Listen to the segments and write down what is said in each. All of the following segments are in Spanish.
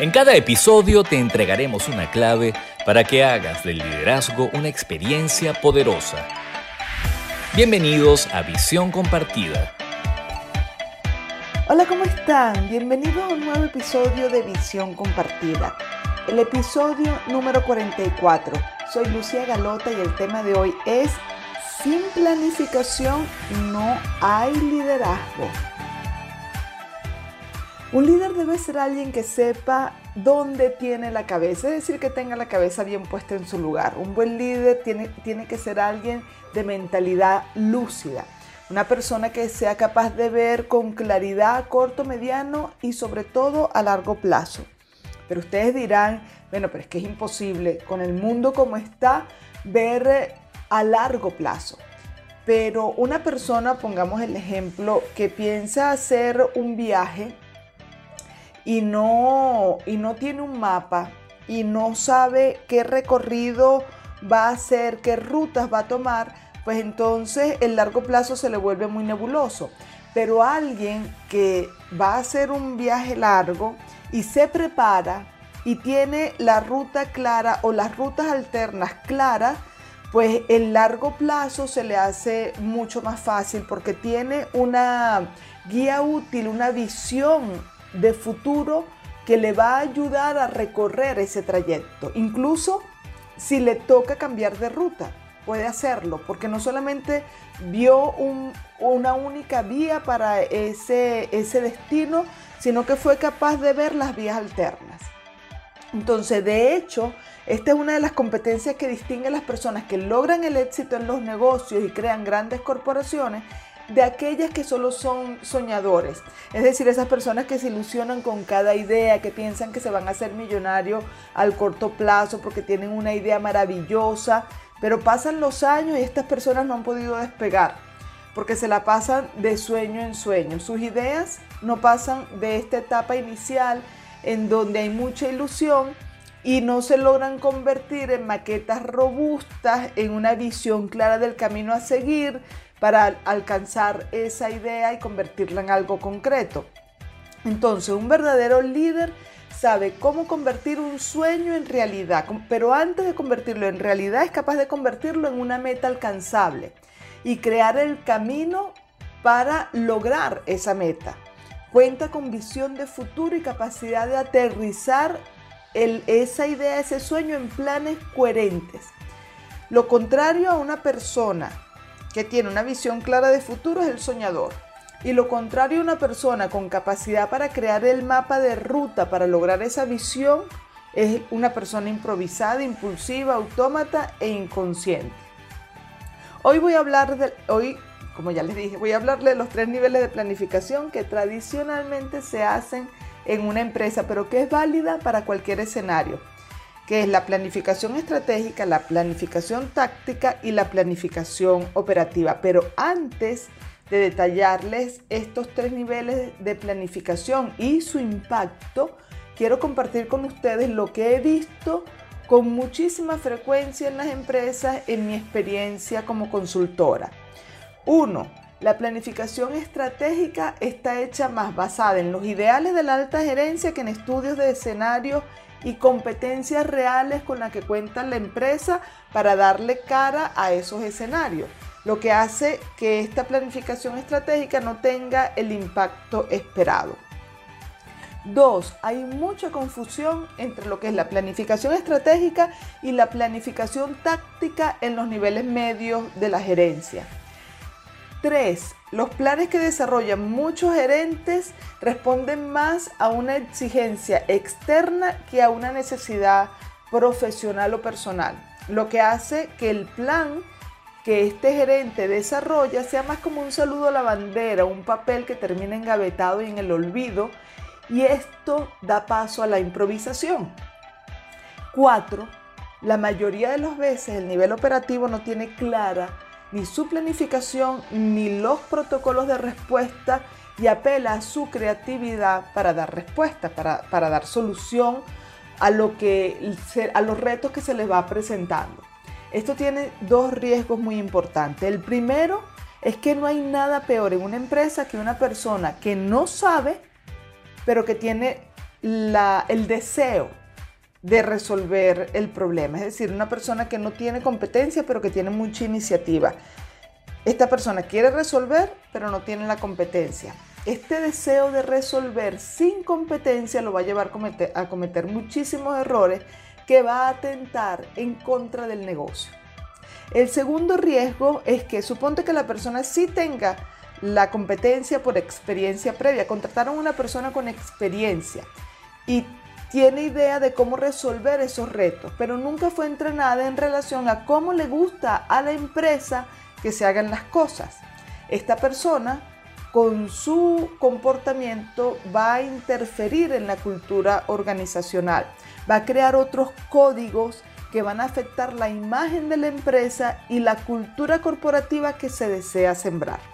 En cada episodio te entregaremos una clave para que hagas del liderazgo una experiencia poderosa. Bienvenidos a Visión Compartida. Hola, ¿cómo están? Bienvenidos a un nuevo episodio de Visión Compartida. El episodio número 44. Soy Lucía Galota y el tema de hoy es Sin planificación no hay liderazgo. Un líder debe ser alguien que sepa dónde tiene la cabeza, es decir, que tenga la cabeza bien puesta en su lugar. Un buen líder tiene, tiene que ser alguien de mentalidad lúcida, una persona que sea capaz de ver con claridad corto, mediano y sobre todo a largo plazo. Pero ustedes dirán, bueno, pero es que es imposible con el mundo como está ver a largo plazo. Pero una persona, pongamos el ejemplo, que piensa hacer un viaje y no, y no tiene un mapa y no sabe qué recorrido va a hacer, qué rutas va a tomar, pues entonces el largo plazo se le vuelve muy nebuloso. Pero alguien que va a hacer un viaje largo y se prepara y tiene la ruta clara o las rutas alternas claras, pues el largo plazo se le hace mucho más fácil porque tiene una guía útil, una visión de futuro que le va a ayudar a recorrer ese trayecto. Incluso si le toca cambiar de ruta, puede hacerlo, porque no solamente vio una única vía para ese, ese destino, sino que fue capaz de ver las vías alternas. Entonces, de hecho, esta es una de las competencias que distingue a las personas que logran el éxito en los negocios y crean grandes corporaciones de aquellas que solo son soñadores. Es decir, esas personas que se ilusionan con cada idea, que piensan que se van a hacer millonarios al corto plazo porque tienen una idea maravillosa, pero pasan los años y estas personas no han podido despegar porque se la pasan de sueño en sueño. Sus ideas no pasan de esta etapa inicial en donde hay mucha ilusión y no se logran convertir en maquetas robustas, en una visión clara del camino a seguir, para alcanzar esa idea y convertirla en algo concreto. Entonces, un verdadero líder sabe cómo convertir un sueño en realidad, pero antes de convertirlo en realidad es capaz de convertirlo en una meta alcanzable y crear el camino para lograr esa meta. Cuenta con visión de futuro y capacidad de aterrizar esa idea, ese sueño en planes coherentes. Lo contrario a una persona que tiene una visión clara de futuro es el soñador. Y lo contrario, una persona con capacidad para crear el mapa de ruta para lograr esa visión es una persona improvisada, impulsiva, autómata e inconsciente. Hoy voy a hablar de, hoy, como ya les dije, voy a hablarle de los tres niveles de planificación que tradicionalmente se hacen en una empresa, pero que es válida para cualquier escenario que es la planificación estratégica, la planificación táctica y la planificación operativa. Pero antes de detallarles estos tres niveles de planificación y su impacto, quiero compartir con ustedes lo que he visto con muchísima frecuencia en las empresas en mi experiencia como consultora. Uno, la planificación estratégica está hecha más basada en los ideales de la alta gerencia que en estudios de escenarios y competencias reales con las que cuenta la empresa para darle cara a esos escenarios, lo que hace que esta planificación estratégica no tenga el impacto esperado. Dos, hay mucha confusión entre lo que es la planificación estratégica y la planificación táctica en los niveles medios de la gerencia. 3. Los planes que desarrollan muchos gerentes responden más a una exigencia externa que a una necesidad profesional o personal, lo que hace que el plan que este gerente desarrolla sea más como un saludo a la bandera, un papel que termina engavetado y en el olvido, y esto da paso a la improvisación. 4. La mayoría de las veces el nivel operativo no tiene clara ni su planificación ni los protocolos de respuesta y apela a su creatividad para dar respuesta, para, para dar solución a, lo que, a los retos que se les va presentando. Esto tiene dos riesgos muy importantes. El primero es que no hay nada peor en una empresa que una persona que no sabe, pero que tiene el deseo de resolver el problema. Es decir, una persona que no tiene competencia pero que tiene mucha iniciativa. Esta persona quiere resolver pero no tiene la competencia. Este deseo de resolver sin competencia lo va a llevar a cometer muchísimos errores que va a atentar en contra del negocio. El segundo riesgo es que suponte que la persona sí tenga la competencia por experiencia previa. Contrataron a una persona con experiencia y tiene idea de cómo resolver esos retos, pero nunca fue entrenada en relación a cómo le gusta a la empresa que se hagan las cosas. Esta persona con su comportamiento va a interferir en la cultura organizacional, va a crear otros códigos que van a afectar la imagen de la empresa y la cultura corporativa que se desea sembrar.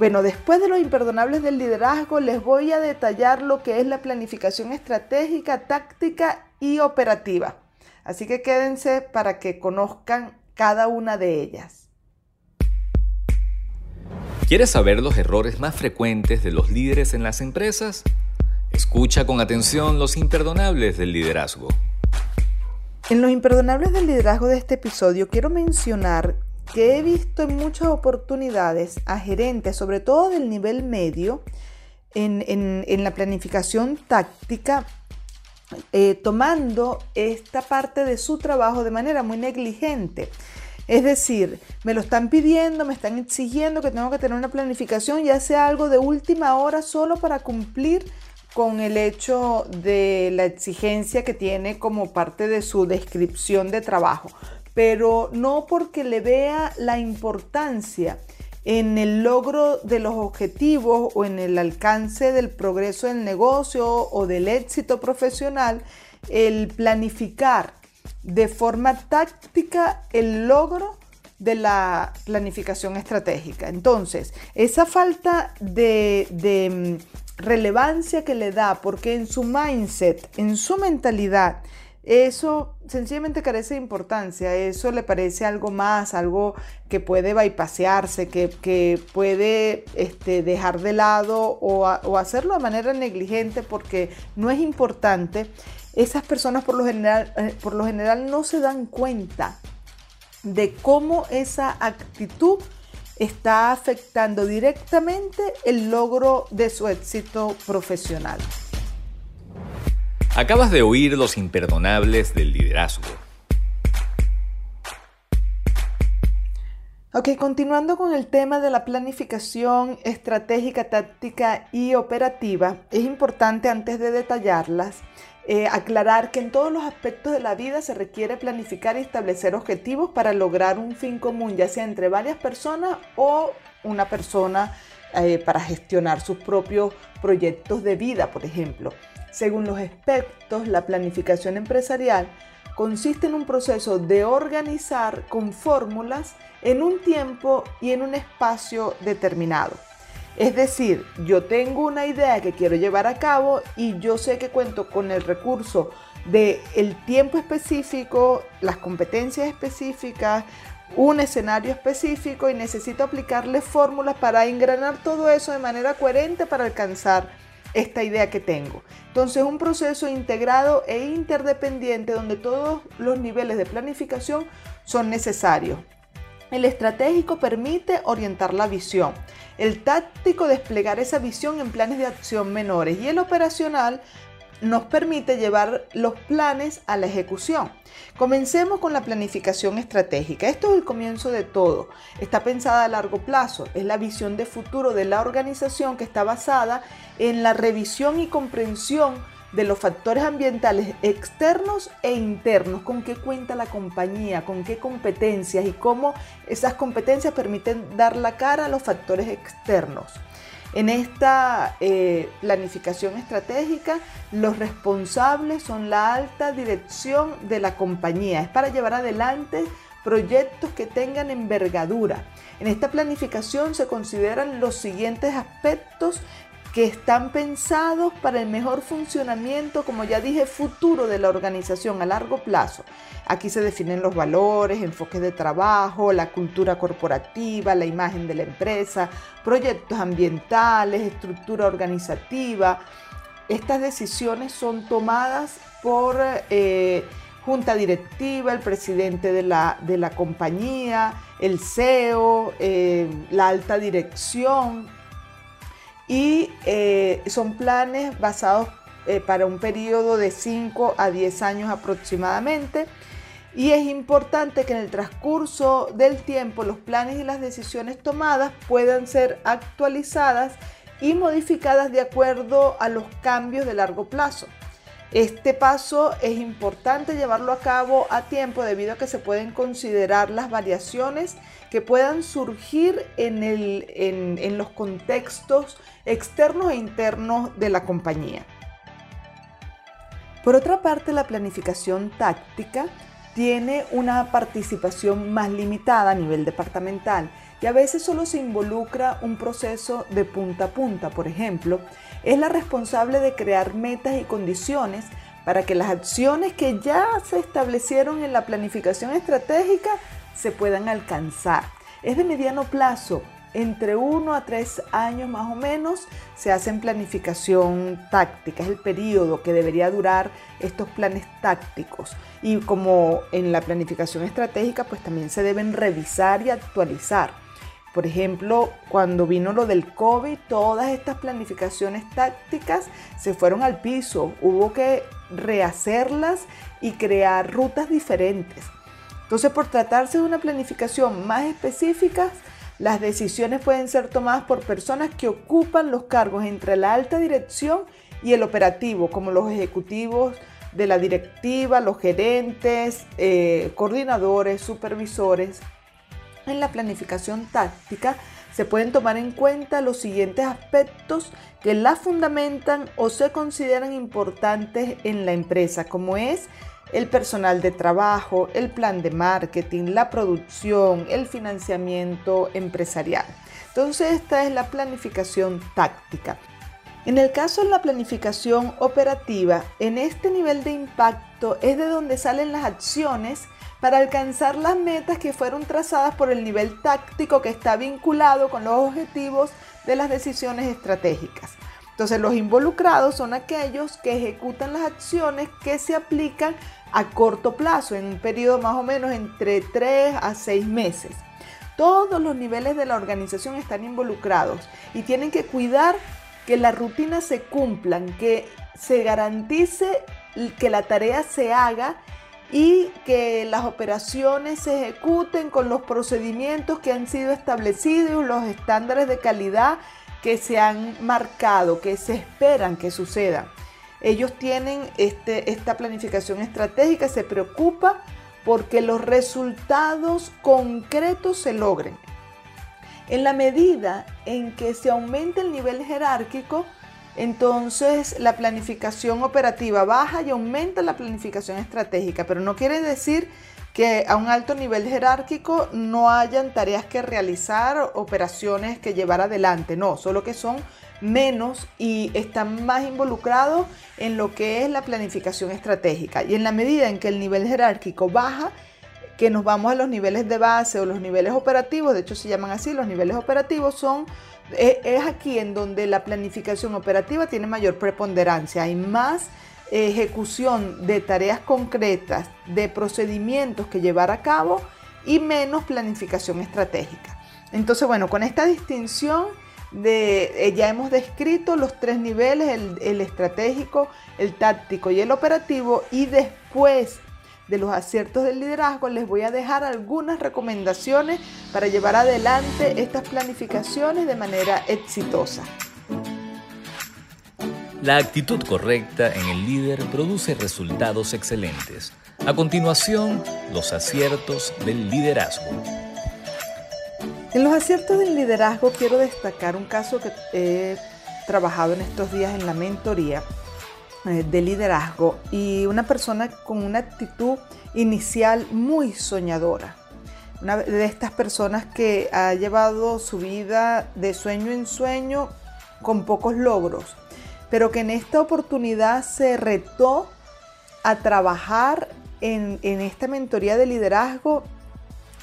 Bueno, después de los imperdonables del liderazgo, les voy a detallar lo que es la planificación estratégica, táctica y operativa. Así que quédense para que conozcan cada una de ellas. ¿Quieres saber los errores más frecuentes de los líderes en las empresas? Escucha con atención los imperdonables del liderazgo. En los imperdonables del liderazgo de este episodio quiero mencionar que he visto en muchas oportunidades a gerentes, sobre todo del nivel medio, en, la planificación táctica, eh, tomando esta parte de su trabajo de manera muy negligente. Es decir, me lo están pidiendo, me están exigiendo que tengo que tener una planificación, ya sea algo de última hora solo para cumplir con el hecho de la exigencia que tiene como parte de su descripción de trabajo, pero no porque le vea la importancia en el logro de los objetivos o en el alcance del progreso del negocio o del éxito profesional, el planificar de forma táctica el logro de la planificación estratégica. Entonces, esa falta de, de relevancia que le da, porque en su mindset, en su mentalidad, eso sencillamente carece de importancia, eso le parece algo más, algo que puede bypasearse, que, puede este, dejar de lado o, o, hacerlo de manera negligente porque no es importante. Esas personas por lo, general, eh, por lo general no se dan cuenta de cómo esa actitud está afectando directamente el logro de su éxito profesional. Acabas de oír los imperdonables del liderazgo. Ok, continuando con el tema de la planificación estratégica, táctica y operativa, es importante antes de detallarlas eh, aclarar que en todos los aspectos de la vida se requiere planificar y establecer objetivos para lograr un fin común, ya sea entre varias personas o una persona eh, para gestionar sus propios proyectos de vida, por ejemplo. Según los expertos, la planificación empresarial consiste en un proceso de organizar con fórmulas en un tiempo y en un espacio determinado. Es decir, yo tengo una idea que quiero llevar a cabo y yo sé que cuento con el recurso del el tiempo específico, las competencias específicas, un escenario específico y necesito aplicarle fórmulas para engranar todo eso de manera coherente para alcanzar esta idea que tengo. Entonces, un proceso integrado e interdependiente donde todos los niveles de planificación son necesarios. El estratégico permite orientar la visión, el táctico desplegar esa visión en planes de acción menores y el operacional nos permite llevar los planes a la ejecución. Comencemos con la planificación estratégica. Esto es el comienzo de todo. Está pensada a largo plazo. Es la visión de futuro de la organización que está basada en la revisión y comprensión de los factores ambientales externos e internos, con qué cuenta la compañía, con qué competencias y cómo esas competencias permiten dar la cara a los factores externos. En esta eh, planificación estratégica, los responsables son la alta dirección de la compañía. Es para llevar adelante proyectos que tengan envergadura. En esta planificación se consideran los siguientes aspectos que están pensados para el mejor funcionamiento, como ya dije, futuro de la organización a largo plazo. Aquí se definen los valores, enfoques de trabajo, la cultura corporativa, la imagen de la empresa, proyectos ambientales, estructura organizativa, estas decisiones son tomadas por eh, junta directiva, el presidente de la, de la compañía, el CEO, eh, la alta dirección. Y eh, son planes basados para un periodo de 5 a 10 años aproximadamente. Y es importante que en el transcurso del tiempo los planes y las decisiones tomadas puedan ser actualizadas y modificadas de acuerdo a los cambios de largo plazo. Este paso es importante llevarlo a cabo a tiempo debido a que se pueden considerar las variaciones que puedan surgir en, los contextos externos e internos de la compañía. Por otra parte, la planificación táctica tiene una participación más limitada a nivel departamental y a veces solo se involucra un proceso de punta a punta. Por ejemplo, es la responsable de crear metas y condiciones para que las acciones que ya se establecieron en la planificación estratégica se puedan alcanzar. Es de mediano plazo, entre uno a tres años más o menos se hacen planificación táctica, es el periodo que debería durar estos planes tácticos. Y como en la planificación estratégica, pues también se deben revisar y actualizar. Por ejemplo, cuando vino lo del COVID, todas estas planificaciones tácticas se fueron al piso. Hubo que rehacerlas y crear rutas diferentes. Entonces, por tratarse de una planificación más específica, las decisiones pueden ser tomadas por personas que ocupan los cargos entre la alta dirección y el operativo, como los ejecutivos de la directiva, los gerentes, eh, coordinadores, supervisores, en la planificación táctica se pueden tomar en cuenta los siguientes aspectos que la fundamentan o se consideran importantes en la empresa, como es el personal de trabajo, el plan de marketing, la producción, el financiamiento empresarial. Entonces esta es la planificación táctica. En el caso de la planificación operativa, en este nivel de impacto es de donde salen las acciones para alcanzar las metas que fueron trazadas por el nivel táctico que está vinculado con los objetivos de las decisiones estratégicas. Entonces los involucrados son aquellos que ejecutan las acciones que se aplican a corto plazo, en un periodo más o menos entre 3 a 6 meses. Todos los niveles de la organización están involucrados y tienen que cuidar que las rutinas se cumplan, que se garantice que la tarea se haga y que las operaciones se ejecuten con los procedimientos que han sido establecidos, los estándares de calidad que se han marcado, que se esperan que sucedan. Ellos tienen este, esta planificación estratégica, se preocupa porque los resultados concretos se logren. En la medida en que se aumente el nivel jerárquico, entonces la planificación operativa baja y aumenta la planificación estratégica, pero no quiere decir que a un alto nivel jerárquico no hayan tareas que realizar, operaciones que llevar adelante, no, solo que son menos y están más involucrados en lo que es la planificación estratégica. Y en la medida en que el nivel jerárquico baja, que nos vamos a los niveles de base o los niveles operativos, de hecho se llaman así, los niveles operativos son es aquí en donde la planificación operativa tiene mayor preponderancia, hay más ejecución de tareas concretas, de procedimientos que llevar a cabo y menos planificación estratégica. Entonces, bueno, con esta distinción de, eh, ya hemos descrito los tres niveles, el, el estratégico, el táctico y el operativo, y después de los aciertos del liderazgo, les voy a dejar algunas recomendaciones para llevar adelante estas planificaciones de manera exitosa. La actitud correcta en el líder produce resultados excelentes. A continuación, los aciertos del liderazgo. En los aciertos del liderazgo quiero destacar un caso que he trabajado en estos días en la mentoría de liderazgo y una persona con una actitud inicial muy soñadora. Una de estas personas que ha llevado su vida de sueño en sueño con pocos logros, pero que en esta oportunidad se retó a trabajar en, en esta mentoría de liderazgo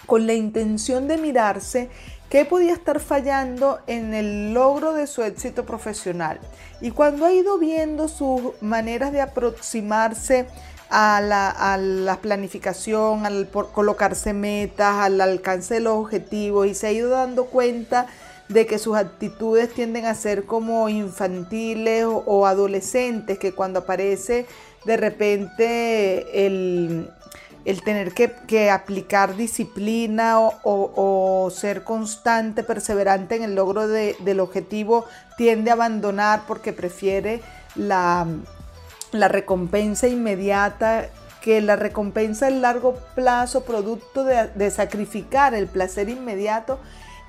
con la intención de mirarse qué podía estar fallando en el logro de su éxito profesional. Y cuando ha ido viendo sus maneras de aproximarse a la, planificación, al colocarse metas, al alcance de los objetivos y se ha ido dando cuenta de que sus actitudes tienden a ser como infantiles o, adolescentes, que cuando aparece de repente el, tener que, aplicar disciplina o, ser constante, perseverante en el logro del objetivo, tiende a abandonar porque prefiere la, recompensa inmediata que la recompensa a largo plazo, producto de, sacrificar el placer inmediato,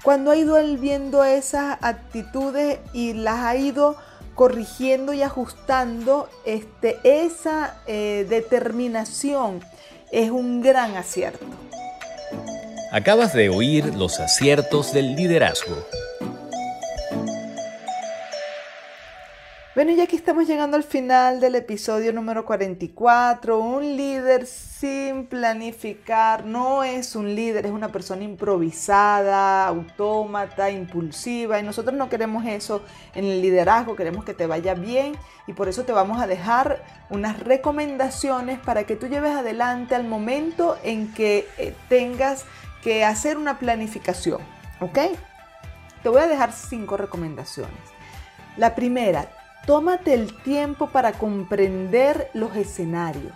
cuando ha ido viendo esas actitudes y las ha ido corrigiendo y ajustando, este, esa eh, determinación es un gran acierto. Acabas de oír los aciertos del liderazgo. Bueno, y aquí estamos llegando al final del episodio número 44. Un líder sin planificar no es un líder, es una persona improvisada, autómata, impulsiva. Y nosotros no queremos eso en el liderazgo, queremos que te vaya bien. Y por eso te vamos a dejar unas recomendaciones para que tú lleves adelante al momento en que eh, tengas que hacer una planificación. ¿Ok? Te voy a dejar cinco recomendaciones. La primera, Tómate el tiempo para comprender los escenarios,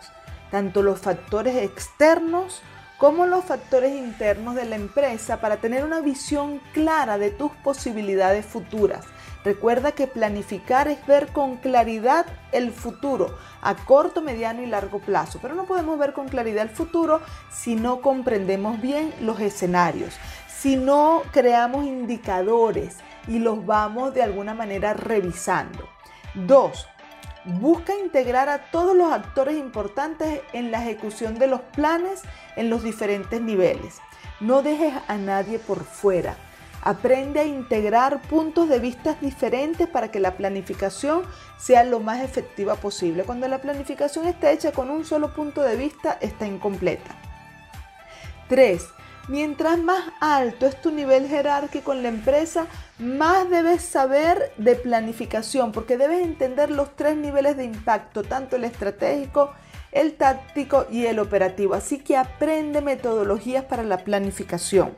tanto los factores externos como los factores internos de la empresa para tener una visión clara de tus posibilidades futuras. Recuerda que planificar es ver con claridad el futuro a corto, mediano y largo plazo, pero no podemos ver con claridad el futuro si no comprendemos bien los escenarios, si no creamos indicadores y los vamos de alguna manera revisando. 2. Busca integrar a todos los actores importantes en la ejecución de los planes en los diferentes niveles. No dejes a nadie por fuera. Aprende a integrar puntos de vista diferentes para que la planificación sea lo más efectiva posible. Cuando la planificación está hecha con un solo punto de vista, está incompleta. 3. Mientras más alto es tu nivel jerárquico en la empresa, más debes saber de planificación, porque debes entender los tres niveles de impacto, tanto el estratégico, el táctico y el operativo. Así que aprende metodologías para la planificación.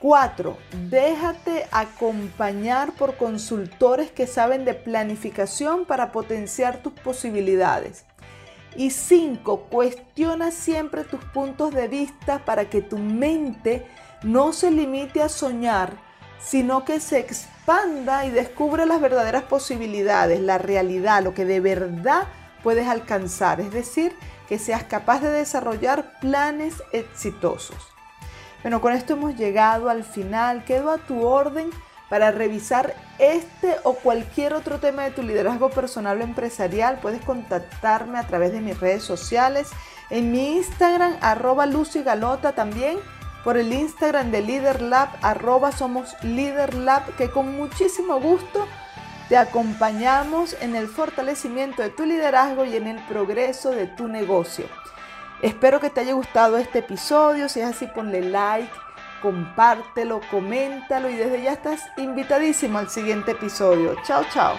4. Déjate acompañar por consultores que saben de planificación para potenciar tus posibilidades. Y cinco, cuestiona siempre tus puntos de vista para que tu mente no se limite a soñar, sino que se expanda y descubra las verdaderas posibilidades, la realidad, lo que de verdad puedes alcanzar. Es decir, que seas capaz de desarrollar planes exitosos. Bueno, con esto hemos llegado al final. Quedo a tu orden para revisar este o cualquier otro tema de tu liderazgo personal o empresarial, puedes contactarme a través de mis redes sociales, en mi Instagram, arroba Lucy Galota también, por el Instagram de LeaderLab, arroba somos LeaderLab, que con muchísimo gusto te acompañamos en el fortalecimiento de tu liderazgo y en el progreso de tu negocio. Espero que te haya gustado este episodio, si es así ponle like compártelo, coméntalo y desde ya estás invitadísimo al siguiente episodio. Chao, chao.